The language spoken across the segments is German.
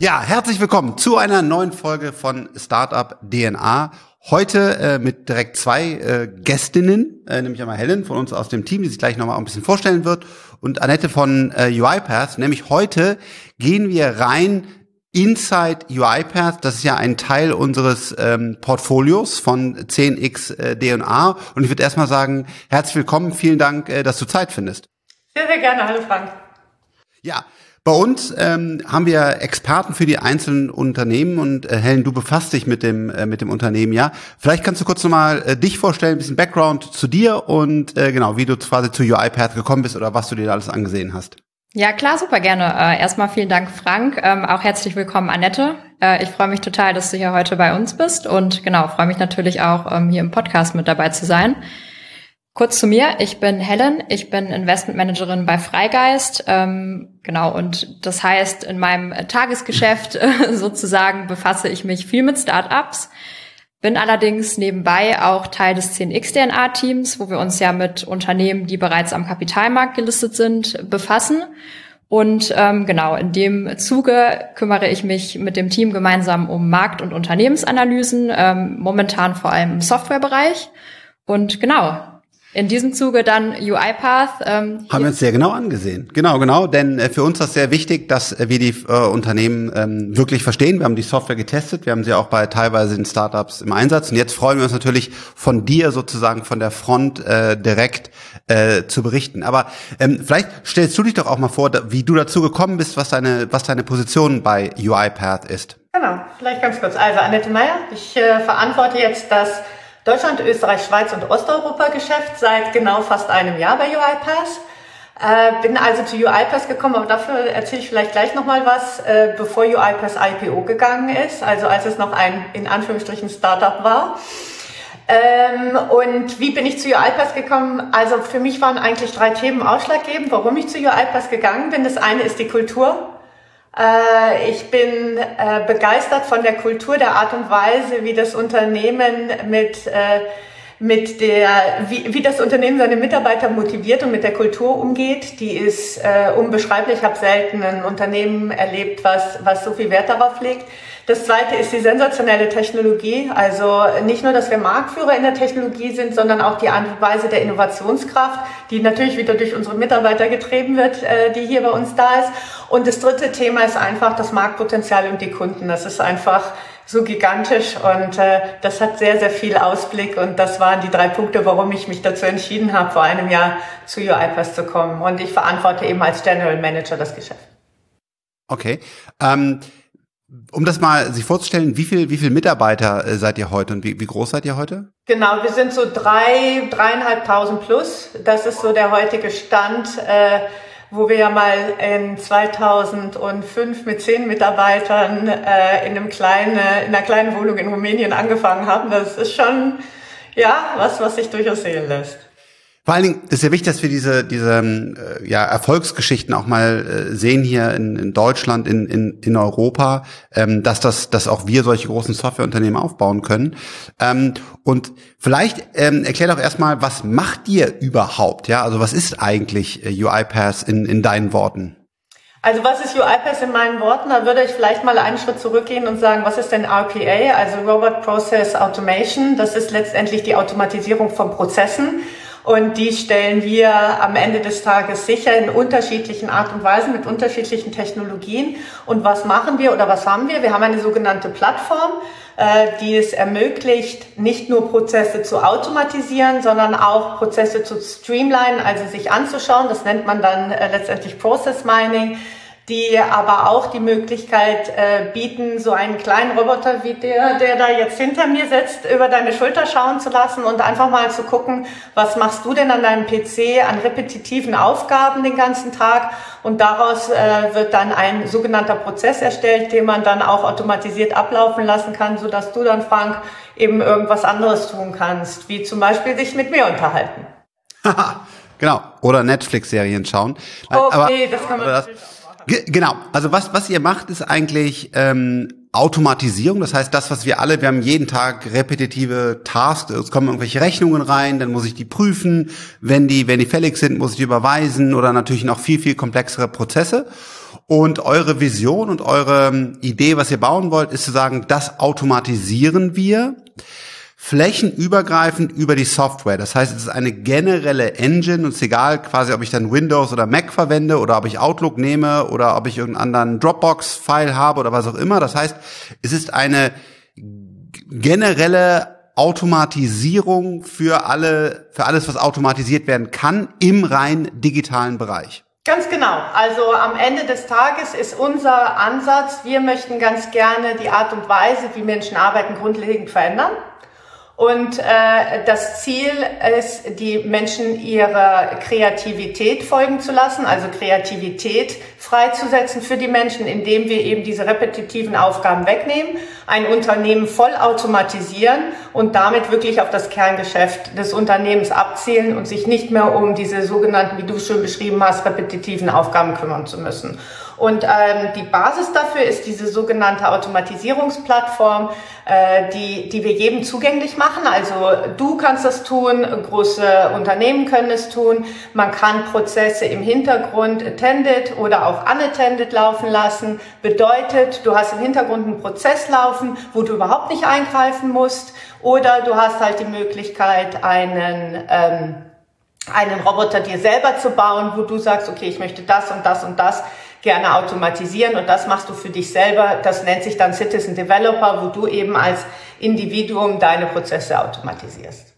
Ja, herzlich willkommen zu einer neuen Folge von Startup DNA. Heute äh, mit direkt zwei äh, Gästinnen, äh, nämlich einmal Helen von uns aus dem Team, die sich gleich nochmal ein bisschen vorstellen wird, und Annette von äh, UiPath. Nämlich heute gehen wir rein Inside UiPath, das ist ja ein Teil unseres ähm, Portfolios von 10x äh, DNA. Und ich würde erstmal sagen, herzlich willkommen, vielen Dank, äh, dass du Zeit findest. Sehr, sehr gerne. Hallo Frank. Ja, bei uns ähm, haben wir Experten für die einzelnen Unternehmen und äh, Helen, du befasst dich mit dem äh, mit dem Unternehmen, ja? Vielleicht kannst du kurz nochmal äh, dich vorstellen, ein bisschen Background zu dir und äh, genau, wie du quasi zu UiPath gekommen bist oder was du dir alles angesehen hast. Ja, klar, super gerne. Äh, erstmal vielen Dank, Frank. Ähm, auch herzlich willkommen, Annette. Äh, ich freue mich total, dass du hier heute bei uns bist und genau, freue mich natürlich auch, ähm, hier im Podcast mit dabei zu sein. Kurz zu mir, ich bin Helen, ich bin Investmentmanagerin bei Freigeist, ähm, genau, und das heißt, in meinem Tagesgeschäft sozusagen befasse ich mich viel mit Startups, bin allerdings nebenbei auch Teil des 10x-DNA-Teams, wo wir uns ja mit Unternehmen, die bereits am Kapitalmarkt gelistet sind, befassen. Und ähm, genau, in dem Zuge kümmere ich mich mit dem Team gemeinsam um Markt- und Unternehmensanalysen, ähm, momentan vor allem im Softwarebereich. Und genau, in diesem Zuge dann UiPath. Ähm, Haben wir uns sehr genau angesehen. Genau, genau. Denn äh, für uns ist das sehr wichtig, dass äh, wir die äh, Unternehmen ähm, wirklich verstehen. Wir haben die Software getestet. Wir haben sie auch bei teilweise in Startups im Einsatz. Und jetzt freuen wir uns natürlich von dir sozusagen von der Front äh, direkt äh, zu berichten. Aber ähm, vielleicht stellst du dich doch auch mal vor, wie du dazu gekommen bist, was deine, was deine Position bei UiPath ist. Genau, vielleicht ganz kurz. Also Annette Meyer, ich äh, verantworte jetzt das Deutschland, Österreich, Schweiz und Osteuropa-Geschäft seit genau fast einem Jahr bei UiPath. Äh, bin also zu UiPath gekommen, aber dafür erzähle ich vielleicht gleich nochmal was, äh, bevor UiPath IPO gegangen ist, also als es noch ein in Anführungsstrichen Startup war. Ähm, und wie bin ich zu UiPath gekommen? Also für mich waren eigentlich drei Themen ausschlaggebend, warum ich zu UiPath gegangen bin. Das eine ist die Kultur. Äh, ich bin äh, begeistert von der Kultur, der Art und Weise, wie das Unternehmen mit äh, mit der, wie, wie das Unternehmen seine Mitarbeiter motiviert und mit der Kultur umgeht, die ist unbeschreiblich. Ich habe selten ein Unternehmen erlebt, was, was so viel Wert darauf legt. Das zweite ist die sensationelle Technologie. Also nicht nur, dass wir Marktführer in der Technologie sind, sondern auch die Art und Weise der Innovationskraft, die natürlich wieder durch unsere Mitarbeiter getrieben wird, äh, die hier bei uns da ist. Und das dritte Thema ist einfach das Marktpotenzial und die Kunden. Das ist einfach so gigantisch und äh, das hat sehr, sehr viel Ausblick und das waren die drei Punkte, warum ich mich dazu entschieden habe, vor einem Jahr zu UiPath zu kommen. Und ich verantworte eben als General Manager das Geschäft. Okay. Ähm, um das mal sich vorzustellen, wie viel, wie viel Mitarbeiter äh, seid ihr heute und wie, wie groß seid ihr heute? Genau, wir sind so drei, dreieinhalbtausend plus. Das ist so der heutige Stand. Äh, wo wir ja mal in 2005 mit zehn Mitarbeitern äh, in, einem kleinen, in einer kleinen Wohnung in Rumänien angefangen haben. Das ist schon ja was, was sich durchaus sehen lässt. Vor allen Dingen ist ja wichtig, dass wir diese, diese äh, ja, Erfolgsgeschichten auch mal äh, sehen hier in, in Deutschland, in, in, in Europa, ähm, dass das, dass auch wir solche großen Softwareunternehmen aufbauen können. Ähm, und vielleicht ähm, erklär doch erstmal, was macht ihr überhaupt? Ja, also was ist eigentlich äh, UiPath in, in deinen Worten? Also was ist UiPath in meinen Worten? Da würde ich vielleicht mal einen Schritt zurückgehen und sagen, was ist denn RPA, also Robot Process Automation? Das ist letztendlich die Automatisierung von Prozessen. Und die stellen wir am Ende des Tages sicher in unterschiedlichen Art und Weisen mit unterschiedlichen Technologien. Und was machen wir oder was haben wir? Wir haben eine sogenannte Plattform, äh, die es ermöglicht, nicht nur Prozesse zu automatisieren, sondern auch Prozesse zu streamlinen, also sich anzuschauen. Das nennt man dann äh, letztendlich Process Mining die aber auch die Möglichkeit äh, bieten, so einen kleinen Roboter wie der, der da jetzt hinter mir sitzt, über deine Schulter schauen zu lassen und einfach mal zu gucken, was machst du denn an deinem PC an repetitiven Aufgaben den ganzen Tag und daraus äh, wird dann ein sogenannter Prozess erstellt, den man dann auch automatisiert ablaufen lassen kann, so dass du dann, Frank, eben irgendwas anderes tun kannst, wie zum Beispiel dich mit mir unterhalten. genau. Oder Netflix-Serien schauen. Okay, aber, das kann man natürlich auch genau. Also was, was ihr macht, ist eigentlich ähm, Automatisierung. Das heißt, das, was wir alle, wir haben jeden Tag repetitive Tasks. Es kommen irgendwelche Rechnungen rein, dann muss ich die prüfen. Wenn die, wenn die fällig sind, muss ich die überweisen oder natürlich noch viel, viel komplexere Prozesse. Und eure Vision und eure ähm, Idee, was ihr bauen wollt, ist zu sagen, das automatisieren wir flächenübergreifend über die Software. Das heißt, es ist eine generelle Engine und es ist egal quasi, ob ich dann Windows oder Mac verwende oder ob ich Outlook nehme oder ob ich irgendeinen anderen Dropbox-File habe oder was auch immer. Das heißt, es ist eine generelle Automatisierung für alle, für alles, was automatisiert werden kann im rein digitalen Bereich. Ganz genau. Also am Ende des Tages ist unser Ansatz, wir möchten ganz gerne die Art und Weise, wie Menschen arbeiten, grundlegend verändern. Und äh, das Ziel ist, die Menschen ihrer Kreativität folgen zu lassen, also Kreativität freizusetzen für die Menschen, indem wir eben diese repetitiven Aufgaben wegnehmen, ein Unternehmen voll automatisieren und damit wirklich auf das Kerngeschäft des Unternehmens abzielen und sich nicht mehr um diese sogenannten, wie du schon beschrieben hast, repetitiven Aufgaben kümmern zu müssen. Und ähm, die Basis dafür ist diese sogenannte Automatisierungsplattform, äh, die, die wir jedem zugänglich machen. Also du kannst das tun, große Unternehmen können es tun. Man kann Prozesse im Hintergrund attended oder auch unattended laufen lassen. Bedeutet, du hast im Hintergrund einen Prozess laufen, wo du überhaupt nicht eingreifen musst. Oder du hast halt die Möglichkeit, einen ähm, einen Roboter dir selber zu bauen, wo du sagst, okay, ich möchte das und das und das gerne automatisieren und das machst du für dich selber. Das nennt sich dann Citizen Developer, wo du eben als Individuum deine Prozesse automatisierst.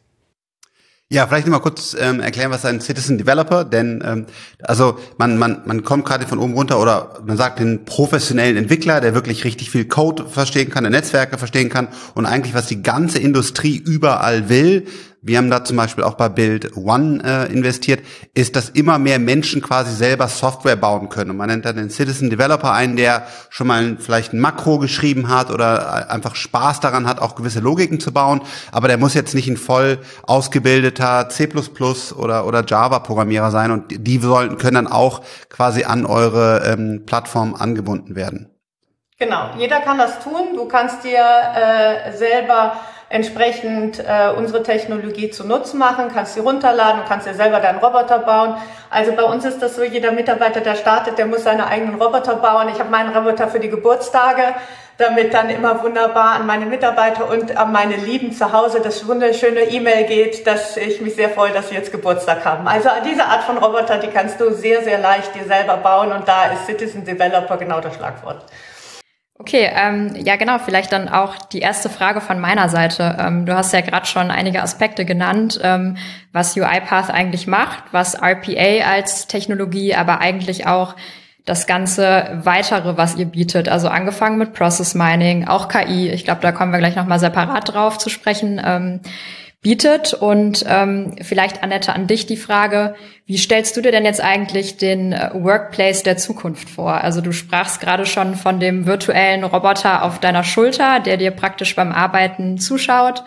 Ja, vielleicht noch mal kurz ähm, erklären, was ein Citizen Developer, denn ähm, also man man man kommt gerade von oben runter oder man sagt den professionellen Entwickler, der wirklich richtig viel Code verstehen kann, der Netzwerke verstehen kann und eigentlich was die ganze Industrie überall will, wir haben da zum Beispiel auch bei Build One äh, investiert, ist, dass immer mehr Menschen quasi selber Software bauen können. Und man nennt dann den Citizen Developer einen, der schon mal vielleicht ein Makro geschrieben hat oder äh, einfach Spaß daran hat, auch gewisse Logiken zu bauen. Aber der muss jetzt nicht ein voll ausgebildeter C++ oder, oder Java-Programmierer sein. Und die sollen, können dann auch quasi an eure ähm, Plattform angebunden werden. Genau, jeder kann das tun. Du kannst dir äh, selber entsprechend äh, unsere Technologie zu Nutzen machen, kannst sie runterladen, kannst dir selber deinen Roboter bauen. Also bei uns ist das so, jeder Mitarbeiter, der startet, der muss seine eigenen Roboter bauen. Ich habe meinen Roboter für die Geburtstage, damit dann immer wunderbar an meine Mitarbeiter und an meine Lieben zu Hause das wunderschöne E-Mail geht, dass ich mich sehr freue, dass sie jetzt Geburtstag haben. Also diese Art von Roboter, die kannst du sehr, sehr leicht dir selber bauen und da ist Citizen Developer genau das Schlagwort. Okay, ähm, ja genau, vielleicht dann auch die erste Frage von meiner Seite. Ähm, du hast ja gerade schon einige Aspekte genannt, ähm, was UiPath eigentlich macht, was RPA als Technologie, aber eigentlich auch das ganze weitere, was ihr bietet. Also angefangen mit Process Mining, auch KI. Ich glaube, da kommen wir gleich nochmal separat drauf zu sprechen. Ähm, bietet. Und ähm, vielleicht, Annette, an dich die Frage, wie stellst du dir denn jetzt eigentlich den äh, Workplace der Zukunft vor? Also du sprachst gerade schon von dem virtuellen Roboter auf deiner Schulter, der dir praktisch beim Arbeiten zuschaut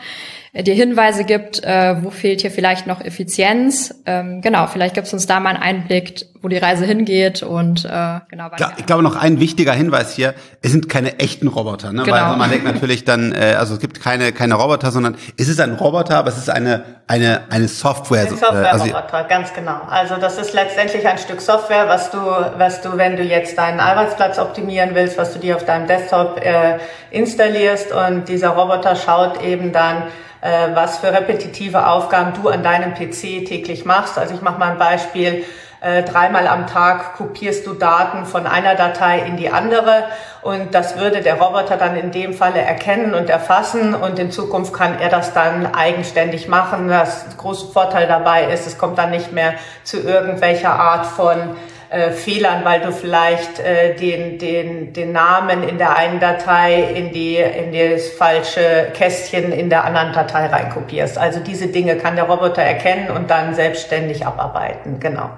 dir Hinweise gibt, äh, wo fehlt hier vielleicht noch Effizienz. Ähm, genau, vielleicht gibst du uns da mal einen Einblick, wo die Reise hingeht und äh, genau. Ja, ich glaube noch ein wichtiger Hinweis hier: Es sind keine echten Roboter, ne? Genau. weil man denkt natürlich dann, äh, also es gibt keine keine Roboter, sondern es ist ein Roboter, aber es ist eine eine eine Software. Ein Software-Roboter, also, ganz genau. Also das ist letztendlich ein Stück Software, was du was du, wenn du jetzt deinen Arbeitsplatz optimieren willst, was du dir auf deinem Desktop äh, installierst und dieser Roboter schaut eben dann äh, was für repetitive Aufgaben du an deinem PC täglich machst. Also ich mache mal ein Beispiel. Äh, dreimal am Tag kopierst du Daten von einer Datei in die andere und das würde der Roboter dann in dem Falle erkennen und erfassen und in Zukunft kann er das dann eigenständig machen. Das große Vorteil dabei ist, es kommt dann nicht mehr zu irgendwelcher Art von äh, Fehlern, weil du vielleicht äh, den, den, den Namen in der einen Datei in, die, in das falsche Kästchen in der anderen Datei reinkopierst. Also diese Dinge kann der Roboter erkennen und dann selbstständig abarbeiten. Genau.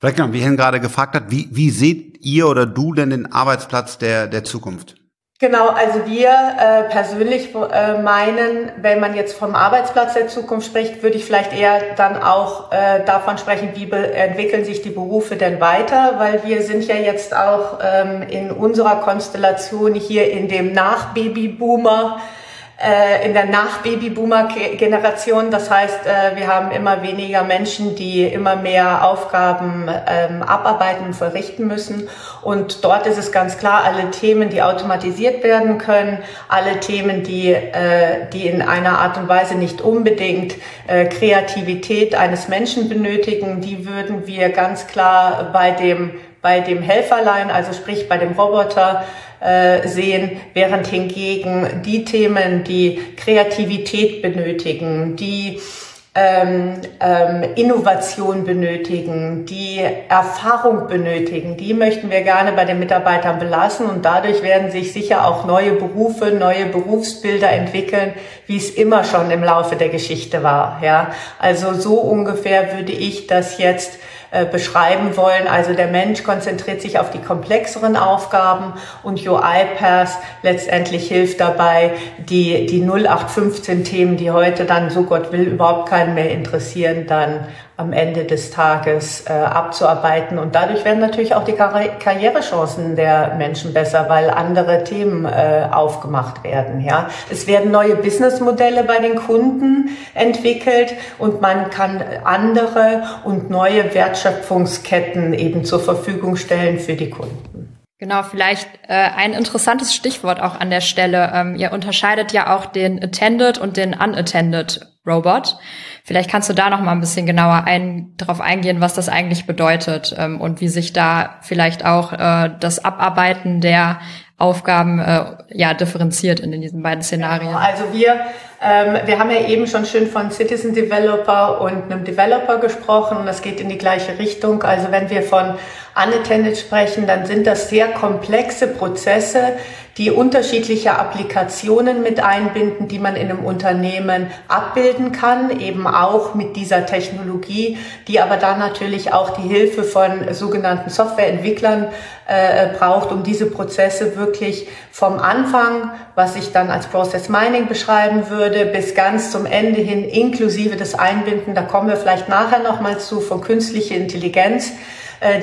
Vielleicht genau, wie Hen gerade gefragt hat, wie, wie seht ihr oder du denn den Arbeitsplatz der, der Zukunft? Genau, also wir äh, persönlich äh, meinen, wenn man jetzt vom Arbeitsplatz der Zukunft spricht, würde ich vielleicht eher dann auch äh, davon sprechen, wie entwickeln sich die Berufe denn weiter, weil wir sind ja jetzt auch ähm, in unserer Konstellation hier in dem Nach-Babyboomer äh, in der Nach-Babyboomer-Generation. Das heißt, äh, wir haben immer weniger Menschen, die immer mehr Aufgaben ähm, abarbeiten und verrichten müssen. Und dort ist es ganz klar, alle Themen, die automatisiert werden können, alle Themen, die, äh, die in einer Art und Weise nicht unbedingt äh, Kreativität eines Menschen benötigen, die würden wir ganz klar bei dem bei dem Helferlein, also sprich bei dem Roboter, äh, sehen, während hingegen die Themen, die Kreativität benötigen, die ähm, ähm, Innovation benötigen, die Erfahrung benötigen, die möchten wir gerne bei den Mitarbeitern belassen und dadurch werden sich sicher auch neue Berufe, neue Berufsbilder entwickeln, wie es immer schon im Laufe der Geschichte war. Ja, also so ungefähr würde ich das jetzt äh, beschreiben wollen. Also der Mensch konzentriert sich auf die komplexeren Aufgaben und UiPath letztendlich hilft dabei, die, die 0815 Themen, die heute dann, so Gott will, überhaupt keinen mehr interessieren, dann am Ende des Tages äh, abzuarbeiten. Und dadurch werden natürlich auch die Karri Karrierechancen der Menschen besser, weil andere Themen äh, aufgemacht werden. Ja, es werden neue Businessmodelle bei den Kunden entwickelt und man kann andere und neue Wertschöpfungsketten eben zur Verfügung stellen für die Kunden. Genau, vielleicht äh, ein interessantes Stichwort auch an der Stelle. Ähm, ihr unterscheidet ja auch den Attended und den Unattended Robot. Vielleicht kannst du da noch mal ein bisschen genauer ein, darauf eingehen, was das eigentlich bedeutet ähm, und wie sich da vielleicht auch äh, das Abarbeiten der Aufgaben äh, ja differenziert in, in diesen beiden Szenarien. Genau. Also wir ähm, wir haben ja eben schon schön von Citizen Developer und einem Developer gesprochen und das geht in die gleiche Richtung. Also wenn wir von Unattended sprechen, dann sind das sehr komplexe Prozesse, die unterschiedliche Applikationen mit einbinden, die man in einem Unternehmen abbilden kann, eben auch mit dieser Technologie, die aber dann natürlich auch die Hilfe von sogenannten Softwareentwicklern äh, braucht, um diese Prozesse wirklich vom Anfang, was ich dann als Process Mining beschreiben würde, bis ganz zum Ende hin, inklusive des Einbinden, da kommen wir vielleicht nachher nochmal zu, von künstlicher Intelligenz,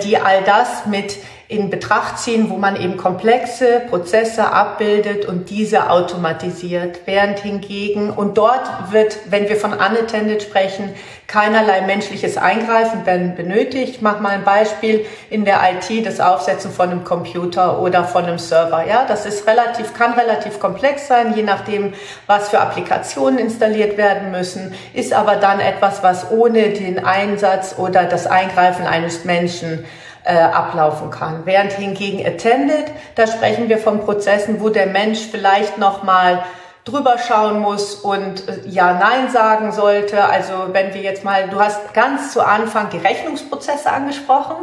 die all das mit in Betracht ziehen, wo man eben komplexe Prozesse abbildet und diese automatisiert. Während hingegen, und dort wird, wenn wir von unattended sprechen, keinerlei menschliches Eingreifen benötigt. Ich mache mal ein Beispiel in der IT, das Aufsetzen von einem Computer oder von einem Server. Ja, das ist relativ, kann relativ komplex sein, je nachdem, was für Applikationen installiert werden müssen, ist aber dann etwas, was ohne den Einsatz oder das Eingreifen eines Menschen äh, ablaufen kann. Während hingegen Attended, da sprechen wir von Prozessen, wo der Mensch vielleicht noch mal drüber schauen muss und äh, ja, nein sagen sollte. Also wenn wir jetzt mal, du hast ganz zu Anfang die Rechnungsprozesse angesprochen.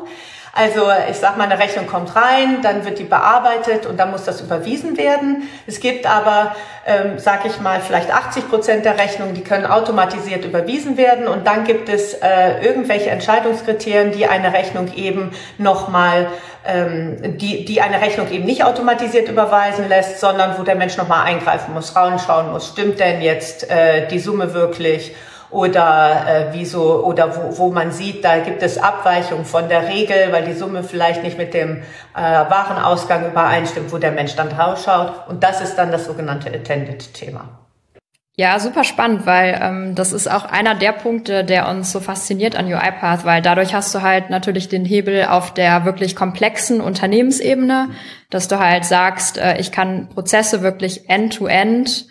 Also ich sag mal, eine Rechnung kommt rein, dann wird die bearbeitet und dann muss das überwiesen werden. Es gibt aber, ähm, sag ich mal, vielleicht 80 Prozent der Rechnungen, die können automatisiert überwiesen werden und dann gibt es äh, irgendwelche Entscheidungskriterien, die eine Rechnung eben nochmal ähm, die, die eine Rechnung eben nicht automatisiert überweisen lässt, sondern wo der Mensch nochmal eingreifen muss, rausschauen muss, stimmt denn jetzt äh, die Summe wirklich oder äh, wieso oder wo, wo man sieht, da gibt es Abweichungen von der Regel, weil die Summe vielleicht nicht mit dem äh, Warenausgang übereinstimmt, wo der Mensch dann rausschaut. Und das ist dann das sogenannte Attended-Thema. Ja, super spannend, weil ähm, das ist auch einer der Punkte, der uns so fasziniert an UiPath, weil dadurch hast du halt natürlich den Hebel auf der wirklich komplexen Unternehmensebene, dass du halt sagst, äh, ich kann Prozesse wirklich end-to-end -end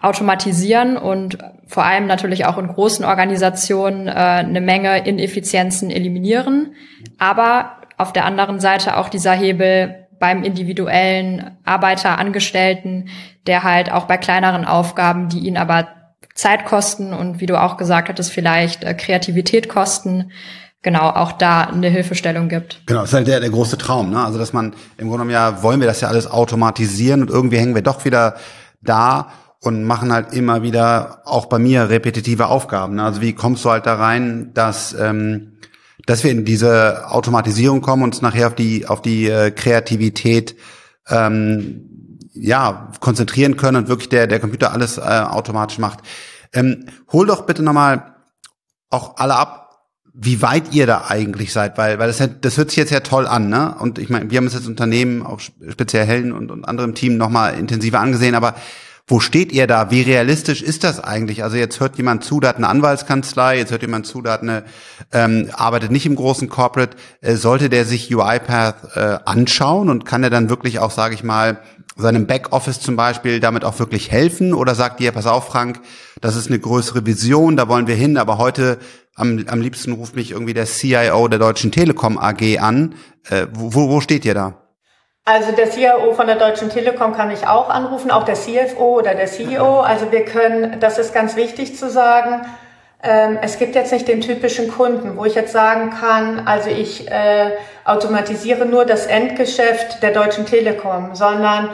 automatisieren und vor allem natürlich auch in großen Organisationen äh, eine Menge Ineffizienzen eliminieren. Aber auf der anderen Seite auch dieser Hebel beim individuellen Arbeiter, Angestellten, der halt auch bei kleineren Aufgaben, die ihn aber Zeit kosten und wie du auch gesagt hattest, vielleicht äh, Kreativität kosten, genau auch da eine Hilfestellung gibt. Genau, das ist halt der, der große Traum, ne? Also dass man im Grunde genommen ja wollen wir das ja alles automatisieren und irgendwie hängen wir doch wieder da und machen halt immer wieder auch bei mir repetitive Aufgaben. Ne? Also wie kommst du halt da rein, dass ähm, dass wir in diese Automatisierung kommen und uns nachher auf die auf die äh, Kreativität ähm, ja konzentrieren können und wirklich der der Computer alles äh, automatisch macht. Ähm, hol doch bitte nochmal auch alle ab, wie weit ihr da eigentlich seid, weil weil das das hört sich jetzt ja toll an, ne? Und ich meine, wir haben es jetzt Unternehmen auch speziell Hellen und und anderem Team nochmal intensiver angesehen, aber Wo steht ihr da? Wie realistisch ist das eigentlich? Also jetzt hört jemand zu, da hat eine Anwaltskanzlei, jetzt hört jemand zu, da hat eine, ähm, arbeitet nicht im großen Corporate. Äh, sollte der sich UiPath äh, anschauen und kann er dann wirklich auch, sage ich mal, seinem Backoffice zum Beispiel damit auch wirklich helfen? Oder sagt ihr, pass auf, Frank, das ist eine größere Vision, da wollen wir hin, aber heute am, am liebsten ruft mich irgendwie der CIO der Deutschen Telekom AG an. Äh, wo, wo steht ihr da? Also der CIO von der Deutschen Telekom kann ich auch anrufen, auch der CFO oder der CEO. Also wir können, das ist ganz wichtig zu sagen, ähm, es gibt jetzt nicht den typischen Kunden, wo ich jetzt sagen kann, also ich äh, automatisiere nur das Endgeschäft der Deutschen Telekom, sondern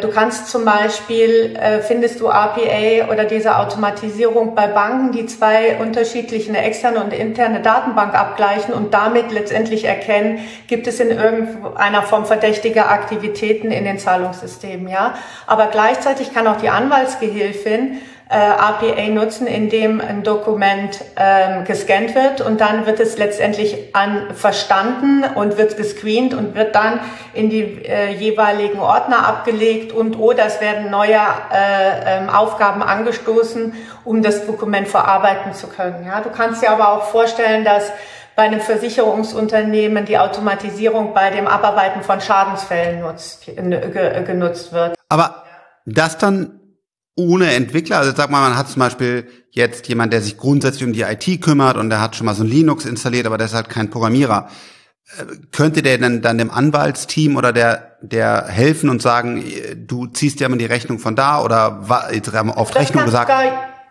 du kannst zum Beispiel, äh, findest du RPA oder diese Automatisierung bei Banken, die zwei unterschiedliche, externe und interne Datenbank abgleichen und damit letztendlich erkennen, gibt es in irgendeiner Form verdächtige Aktivitäten in den Zahlungssystemen, ja. Aber gleichzeitig kann auch die Anwaltsgehilfin äh, APA nutzen, indem ein Dokument ähm, gescannt wird und dann wird es letztendlich an verstanden und wird gescreent und wird dann in die äh, jeweiligen Ordner abgelegt und oder es werden neue äh, ähm, Aufgaben angestoßen, um das Dokument verarbeiten zu können. Ja, du kannst dir aber auch vorstellen, dass bei einem Versicherungsunternehmen die Automatisierung bei dem Abarbeiten von Schadensfällen nutzt, genutzt wird. Aber das dann ohne Entwickler, also sag mal, man hat zum Beispiel jetzt jemand, der sich grundsätzlich um die IT kümmert und der hat schon mal so ein Linux installiert, aber der ist halt kein Programmierer. Äh, könnte der dann, dann dem Anwaltsteam oder der, der helfen und sagen, du ziehst ja mal die Rechnung von da oder auf Rechnung gesagt?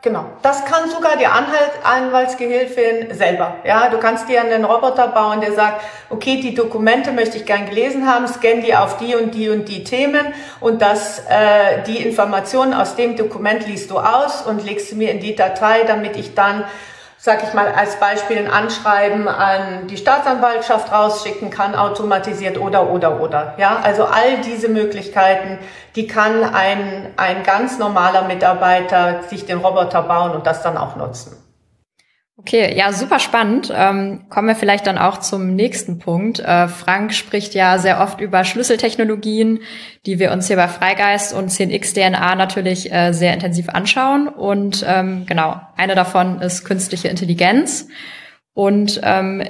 Genau. Das kann sogar die Anhalt Anwaltsgehilfin selber. Ja, du kannst dir einen Roboter bauen, der sagt, okay, die Dokumente möchte ich gern gelesen haben, scan die auf die und die und die Themen und das, äh, die Informationen aus dem Dokument liest du aus und legst sie mir in die Datei, damit ich dann sag ich mal, als Beispiel ein Anschreiben an die Staatsanwaltschaft rausschicken kann, automatisiert oder, oder, oder. Ja, also all diese Möglichkeiten, die kann ein, ein ganz normaler Mitarbeiter sich den Roboter bauen und das dann auch nutzen. Okay, ja, super spannend. Ähm, kommen wir vielleicht dann auch zum nächsten Punkt. Äh, Frank spricht ja sehr oft über Schlüsseltechnologien, die wir uns hier bei Freigeist und 10x DNA natürlich äh, sehr intensiv anschauen. Und ähm, genau, eine davon ist künstliche Intelligenz. Und ähm,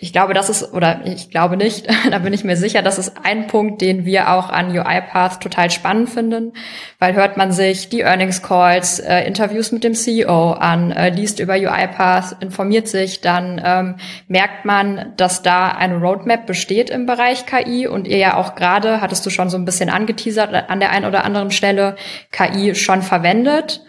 ich glaube, das ist, oder ich glaube nicht, da bin ich mir sicher, das ist ein Punkt, den wir auch an UiPath total spannend finden, weil hört man sich die Earnings Calls, äh, Interviews mit dem CEO an, äh, liest über UiPath, informiert sich, dann ähm, merkt man, dass da eine Roadmap besteht im Bereich KI und ihr ja auch gerade, hattest du schon so ein bisschen angeteasert, an der einen oder anderen Stelle KI schon verwendet.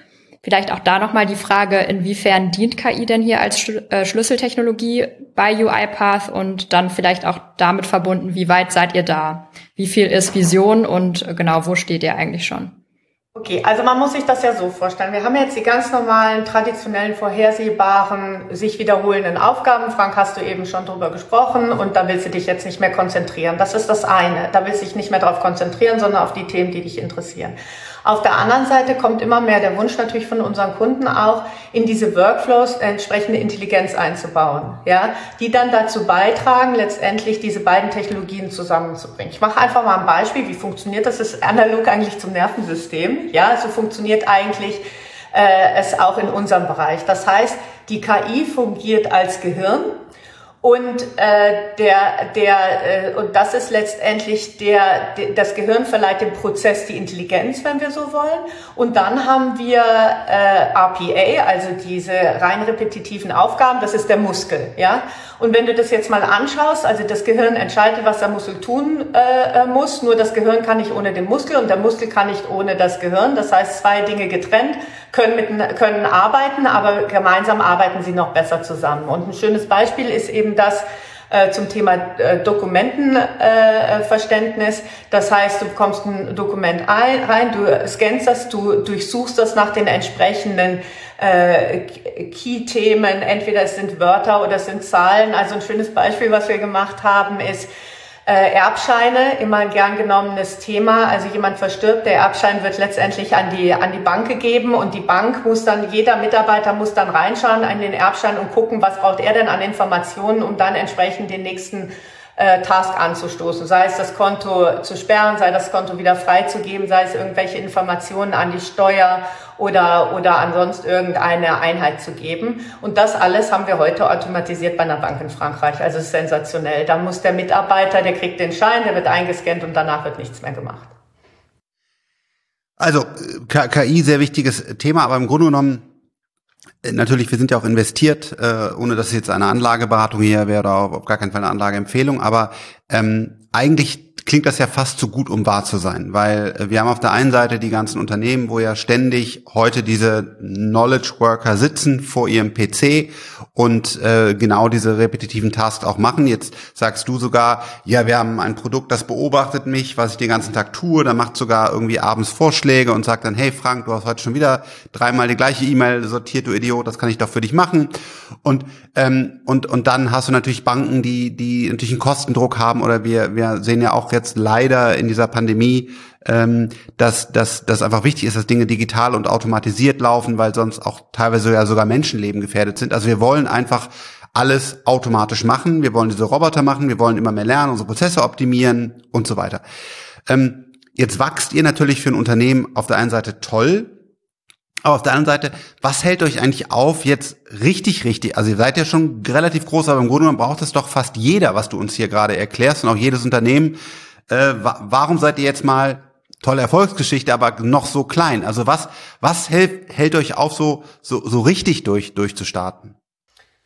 Vielleicht auch da nochmal die Frage, inwiefern dient KI denn hier als äh, Schlüsseltechnologie bei UiPath und dann vielleicht auch damit verbunden, wie weit seid ihr da? Wie viel ist Vision und äh, genau, wo steht ihr eigentlich schon? Okay, also man muss sich das ja so vorstellen. Wir haben jetzt die ganz normalen, traditionellen, vorhersehbaren, sich wiederholenden Aufgaben. Frank, hast du eben schon drüber gesprochen und da willst du dich jetzt nicht mehr konzentrieren. Das ist das eine. Da willst du dich nicht mehr darauf konzentrieren, sondern auf die Themen, die dich interessieren. Auf der anderen Seite kommt immer mehr der Wunsch natürlich von unseren Kunden auch, in diese Workflows entsprechende Intelligenz einzubauen, ja, die dann dazu beitragen, letztendlich diese beiden Technologien zusammenzubringen. Ich mache einfach mal ein Beispiel, wie funktioniert das? Das ist analog eigentlich zum Nervensystem, ja, so funktioniert eigentlich äh, es auch in unserem Bereich. Das heißt, die KI fungiert als Gehirn, und äh, der, der, äh, und das ist letztendlich der, der, das Gehirn verleiht dem Prozess die Intelligenz, wenn wir so wollen. Und dann haben wir äh, RPA, also diese rein repetitiven Aufgaben, das ist der Muskel, ja. Und wenn du das jetzt mal anschaust, also das Gehirn entscheidet, was der Muskel tun äh, äh muss, nur das Gehirn kann nicht ohne den Muskel und der Muskel kann nicht ohne das Gehirn. Das heißt, zwei Dinge getrennt können, mit, können arbeiten, aber gemeinsam arbeiten sie noch besser zusammen. Und ein schönes Beispiel ist eben das, äh, zum Thema äh, Dokumentenverständnis. Das heißt, du bekommst ein Dokument ein, rein, du scannst das, du durchsuchst das nach den entsprechenden äh, Key-Themen. Entweder es sind Wörter oder es sind Zahlen. Also ein schönes Beispiel, was wir gemacht haben, ist, äh, Erbscheine, immer ein gern genommenes Thema. Also jemand verstirbt, der Erbschein wird letztendlich an die, an die Bank gegeben und die Bank muss dann, jeder Mitarbeiter muss dann reinschauen an den Erbschein und gucken, was braucht er denn an Informationen, um dann entsprechend den nächsten äh, Task anzustoßen, sei es das Konto zu sperren, sei das Konto wieder freizugeben, sei es irgendwelche Informationen an die Steuer oder, oder ansonsten irgendeine Einheit zu geben. Und das alles haben wir heute automatisiert bei einer Bank in Frankreich. Also sensationell. Da muss der Mitarbeiter, der kriegt den Schein, der wird eingescannt und danach wird nichts mehr gemacht. Also KI, sehr wichtiges Thema, aber im Grunde genommen Natürlich, wir sind ja auch investiert, äh, ohne dass es jetzt eine Anlageberatung hier wäre oder auf gar keinen Fall eine Anlageempfehlung, aber ähm, eigentlich klingt das ja fast zu gut, um wahr zu sein, weil äh, wir haben auf der einen Seite die ganzen Unternehmen, wo ja ständig heute diese Knowledge Worker sitzen vor ihrem PC und äh, genau diese repetitiven Tasks auch machen. Jetzt sagst du sogar, ja, wir haben ein Produkt, das beobachtet mich, was ich den ganzen Tag tue, da macht sogar irgendwie abends Vorschläge und sagt dann, hey Frank, du hast heute schon wieder dreimal die gleiche E-Mail sortiert, du Idiot, das kann ich doch für dich machen. Und ähm, und und dann hast du natürlich Banken, die die natürlich einen Kostendruck haben oder wir wir sehen ja auch jetzt leider in dieser Pandemie, ähm, dass, dass, dass einfach wichtig ist, dass Dinge digital und automatisiert laufen, weil sonst auch teilweise ja sogar Menschenleben gefährdet sind. Also wir wollen einfach alles automatisch machen. Wir wollen diese Roboter machen. Wir wollen immer mehr lernen, unsere Prozesse optimieren und so weiter. Ähm, jetzt wächst ihr natürlich für ein Unternehmen auf der einen Seite toll, aber auf der anderen Seite, was hält euch eigentlich auf, jetzt richtig, richtig, also ihr seid ja schon relativ groß, aber im Grunde genommen braucht es doch fast jeder, was du uns hier gerade erklärst und auch jedes Unternehmen. Äh, warum seid ihr jetzt mal tolle Erfolgsgeschichte, aber noch so klein? Also was, was hält, hält euch auf, so, so, so richtig durch, durchzustarten?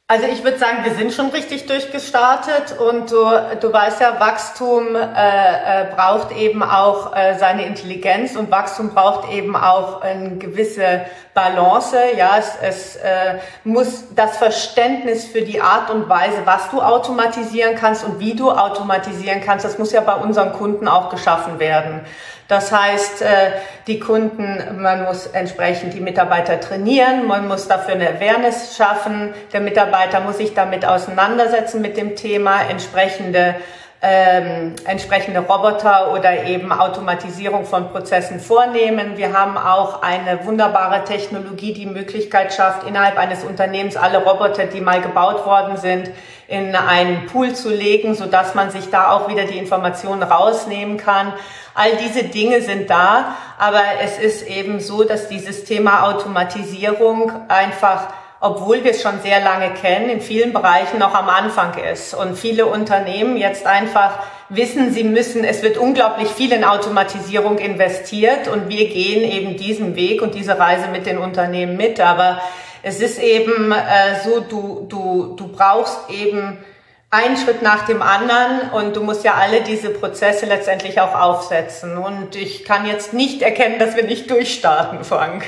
Also ich würde sagen, wir sind schon richtig durchgestartet und du, du weißt ja, Wachstum äh, äh, braucht eben auch äh, seine Intelligenz und Wachstum braucht eben auch eine gewisse Balance. Ja, es, es äh, muss das Verständnis für die Art und Weise, was du automatisieren kannst und wie du automatisieren kannst, das muss ja bei unseren Kunden auch geschaffen werden. Das heißt, äh, die Kunden, man muss entsprechend die Mitarbeiter trainieren, man muss dafür eine Awareness schaffen, der Mitarbeiter muss sich damit auseinandersetzen mit dem Thema, entsprechende ähm, entsprechende Roboter oder eben Automatisierung von Prozessen vornehmen. Wir haben auch eine wunderbare Technologie, die Möglichkeit schafft, innerhalb eines Unternehmens alle Roboter, die mal gebaut worden sind, in einen Pool zu legen, so dass man sich da auch wieder die Informationen rausnehmen kann. All diese Dinge sind da, aber es ist eben so, dass dieses Thema Automatisierung einfach obwohl wir es schon sehr lange kennen, in vielen Bereichen noch am Anfang ist. Und viele Unternehmen jetzt einfach wissen, sie müssen, es wird unglaublich viel in Automatisierung investiert und wir gehen eben diesen Weg und diese Reise mit den Unternehmen mit. Aber es ist eben äh, so, du, du, du brauchst eben einen Schritt nach dem anderen und du musst ja alle diese Prozesse letztendlich auch aufsetzen. Und ich kann jetzt nicht erkennen, dass wir nicht durchstarten, Frank.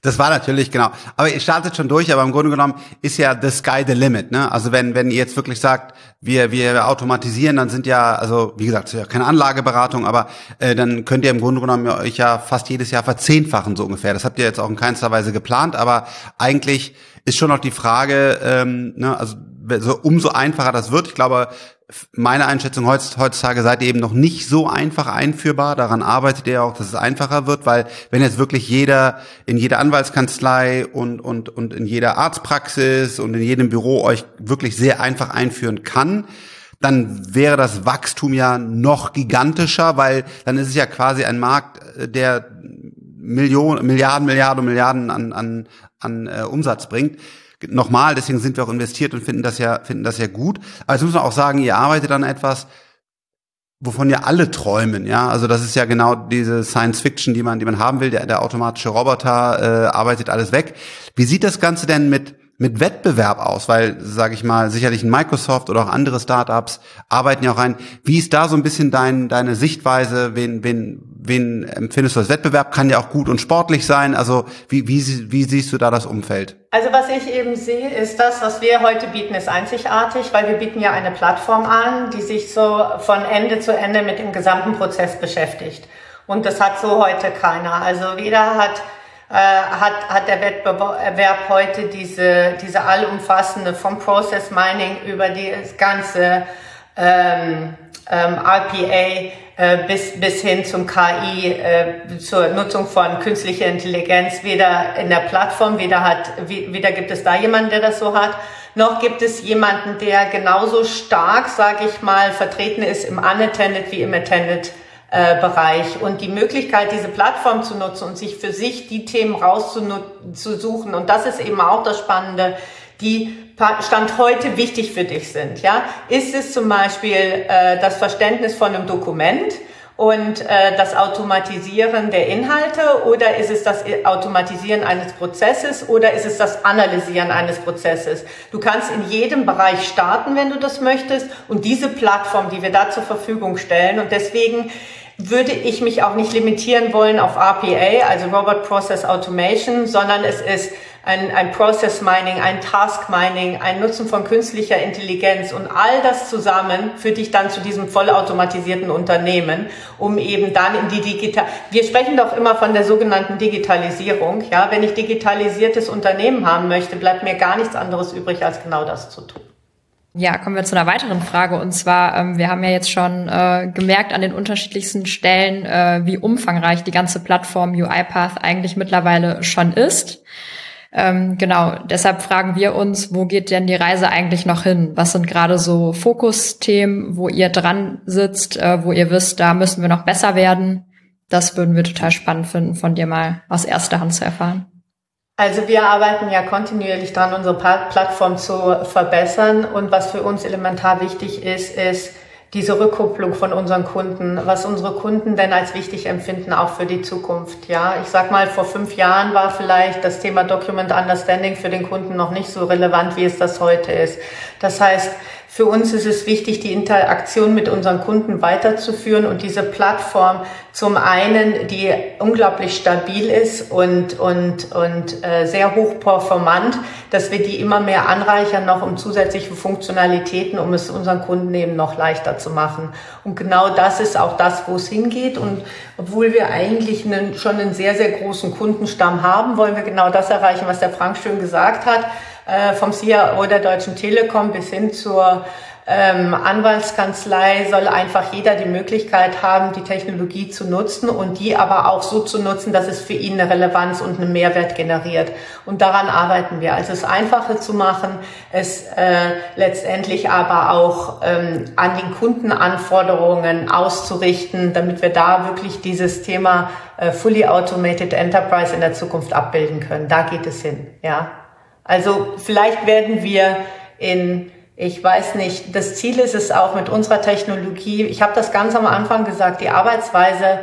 Das war natürlich, genau. Aber ihr startet schon durch, aber im Grunde genommen ist ja the sky the limit, ne? Also wenn, wenn ihr jetzt wirklich sagt, wir, wir automatisieren, dann sind ja, also wie gesagt, ja keine Anlageberatung, aber äh, dann könnt ihr im Grunde genommen euch ja fast jedes Jahr verzehnfachen, so ungefähr. Das habt ihr jetzt auch in keinster Weise geplant, aber eigentlich ist schon noch die Frage, ähm, ne, also so, umso einfacher das wird. Ich glaube, meine Einschätzung heutzutage seid ihr eben noch nicht so einfach einführbar. Daran arbeitet ihr auch, dass es einfacher wird, weil wenn jetzt wirklich jeder in jeder Anwaltskanzlei und, und, und in jeder Arztpraxis und in jedem Büro euch wirklich sehr einfach einführen kann, dann wäre das Wachstum ja noch gigantischer, weil dann ist es ja quasi ein Markt, äh, der Millionen, Milliarden, Milliarden, Milliarden an, an, an äh, Umsatz bringt nochmal, deswegen sind wir auch investiert und finden das ja, finden das ja gut. Aber jetzt muss man auch sagen, ihr arbeitet an etwas, wovon ja alle träumen, ja. Also das ist ja genau diese Science Fiction, die man, die man haben will. Der, der automatische Roboter äh, arbeitet alles weg. Wie sieht das Ganze denn mit mit Wettbewerb aus? Weil, sage ich mal, sicherlich ein Microsoft oder auch andere Startups arbeiten ja auch rein. Wie ist da so ein bisschen dein, deine Sichtweise? Wen, wen, wen empfindest du als Wettbewerb? Kann ja auch gut und sportlich sein. Also wie, wie, wie siehst du da das Umfeld? Also was ich eben sehe, ist das, was wir heute bieten, ist einzigartig, weil wir bieten ja eine Plattform an, die sich so von Ende zu Ende mit dem gesamten Prozess beschäftigt. Und das hat so heute keiner. Also weder hat äh, hat, hat der Wettbewerb heute diese, diese allumfassende vom Process Mining über das ganze ähm, ähm, RPA äh, bis, bis hin zum KI, äh, zur Nutzung von künstlicher Intelligenz, weder in der Plattform, weder, hat, weder gibt es da jemanden, der das so hat, noch gibt es jemanden, der genauso stark, sage ich mal, vertreten ist im Unattended wie im Attended äh, Bereich und die Möglichkeit, diese Plattform zu nutzen und sich für sich die Themen rauszusuchen. Und das ist eben auch das Spannende, die Stand heute wichtig für dich sind. Ja, ist es zum Beispiel äh, das Verständnis von einem Dokument? Und äh, das Automatisieren der Inhalte oder ist es das Automatisieren eines Prozesses oder ist es das Analysieren eines Prozesses? Du kannst in jedem Bereich starten, wenn du das möchtest und diese Plattform, die wir da zur Verfügung stellen und deswegen würde ich mich auch nicht limitieren wollen auf RPA, also Robot Process Automation, sondern es ist ein, ein Process Mining, ein Task Mining, ein Nutzen von künstlicher Intelligenz und all das zusammen führt dich dann zu diesem vollautomatisierten Unternehmen, um eben dann in die digital, wir sprechen doch immer von der sogenannten Digitalisierung, ja, wenn ich digitalisiertes Unternehmen haben möchte, bleibt mir gar nichts anderes übrig, als genau das zu tun. Ja, kommen wir zu einer weiteren Frage. Und zwar, ähm, wir haben ja jetzt schon äh, gemerkt an den unterschiedlichsten Stellen, äh, wie umfangreich die ganze Plattform UiPath eigentlich mittlerweile schon ist. Ähm, genau, deshalb fragen wir uns, wo geht denn die Reise eigentlich noch hin? Was sind gerade so Fokusthemen, wo ihr dran sitzt, äh, wo ihr wisst, da müssen wir noch besser werden? Das würden wir total spannend finden, von dir mal aus erster Hand zu erfahren. Also wir arbeiten ja kontinuierlich dran, unsere Plattform zu verbessern. Und was für uns elementar wichtig ist, ist, diese Rückkopplung von unseren Kunden, was unsere Kunden denn als wichtig empfinden, auch für die Zukunft. Ja, ich sag mal, vor fünf Jahren war vielleicht das Thema Document Understanding für den Kunden noch nicht so relevant, wie es das heute ist. Das heißt, für uns ist es wichtig, die Interaktion mit unseren Kunden weiterzuführen und diese Plattform zum einen, die unglaublich stabil ist und, und, und äh, sehr hochperformant, dass wir die immer mehr anreichern noch um zusätzliche Funktionalitäten, um es unseren Kunden eben noch leichter zu machen. Und genau das ist auch das, wo es hingeht. Und obwohl wir eigentlich einen, schon einen sehr, sehr großen Kundenstamm haben, wollen wir genau das erreichen, was der Frank schön gesagt hat äh, vom CIO der Deutschen Telekom bis hin zur ähm, Anwaltskanzlei soll einfach jeder die Möglichkeit haben, die Technologie zu nutzen und die aber auch so zu nutzen, dass es für ihn eine Relevanz und einen Mehrwert generiert. Und daran arbeiten wir. Also es einfacher zu machen, es äh, letztendlich aber auch ähm, an den Kundenanforderungen auszurichten, damit wir da wirklich dieses Thema äh, Fully Automated Enterprise in der Zukunft abbilden können. Da geht es hin, ja. Also vielleicht werden wir in, ich weiß nicht, das Ziel ist es auch mit unserer Technologie, ich habe das ganz am Anfang gesagt, die Arbeitsweise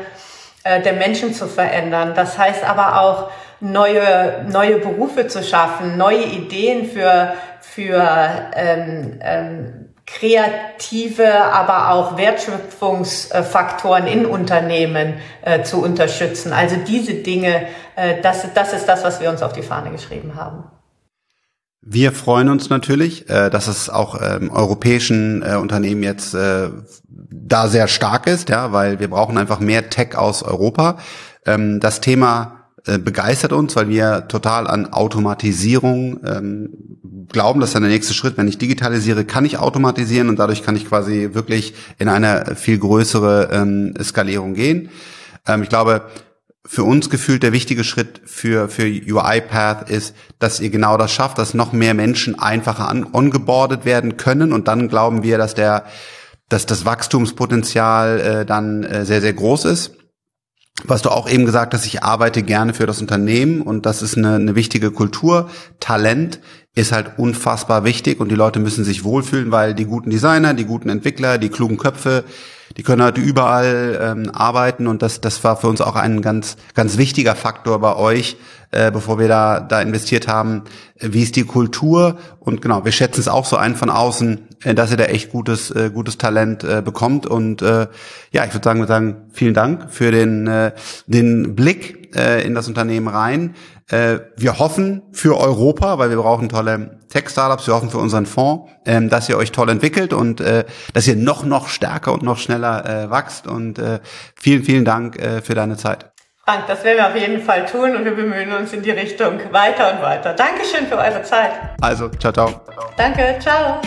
äh, der Menschen zu verändern. Das heißt aber auch, neue, neue Berufe zu schaffen, neue Ideen für, für ähm, ähm, kreative, aber auch Wertschöpfungsfaktoren in Unternehmen äh, zu unterstützen. Also diese Dinge, äh, das, das ist das, was wir uns auf die Fahne geschrieben haben. Wir freuen uns natürlich, äh, dass es auch ähm, europäischen äh, Unternehmen jetzt äh, da sehr stark ist, ja, weil wir brauchen einfach mehr Tech aus Europa. Ähm, das Thema begeistert uns, weil wir total an Automatisierung ähm, glauben, das ist dann der nächste Schritt. Wenn ich digitalisiere, kann ich automatisieren und dadurch kann ich quasi wirklich in eine viel größere ähm, Skalierung gehen. Ich glaube, für uns gefühlt der wichtige Schritt für, für UiPath ist, dass ihr genau das schafft, dass noch mehr Menschen einfacher an, ongeboardet werden können und dann glauben wir, dass der, dass das Wachstumspotenzial äh, dann äh, sehr, sehr groß ist. Was du auch eben gesagt hast, ich arbeite gerne für das Unternehmen und das ist eine, eine wichtige Kultur. Talent ist halt unfassbar wichtig und die Leute müssen sich wohlfühlen, weil die guten Designer, die guten Entwickler, die klugen Köpfe, die können halt überall ähm, arbeiten und das, das war für uns auch ein ganz, ganz wichtiger Faktor bei euch, äh, bevor wir da, da investiert haben. Wie ist die Kultur? Und genau, wir schätzen es auch so ein von außen, äh, dass ihr da echt gutes, äh, gutes Talent äh, bekommt. Und äh, ja, ich würde sagen, wir sagen vielen Dank für den, äh, den Blick äh, in das Unternehmen rein. Äh, wir hoffen für Europa, weil wir brauchen tolle Tech-Startups, wir hoffen für unseren Fonds, ähm, dass ihr euch toll entwickelt und äh, dass ihr noch, noch stärker und noch schneller äh, wächst. Und äh, vielen, vielen Dank äh, für deine Zeit. Frank, das werden wir auf jeden Fall tun und wir bemühen uns in die Richtung weiter und weiter. Dankeschön für eure Zeit. Also, ciao, ciao. Danke, ciao.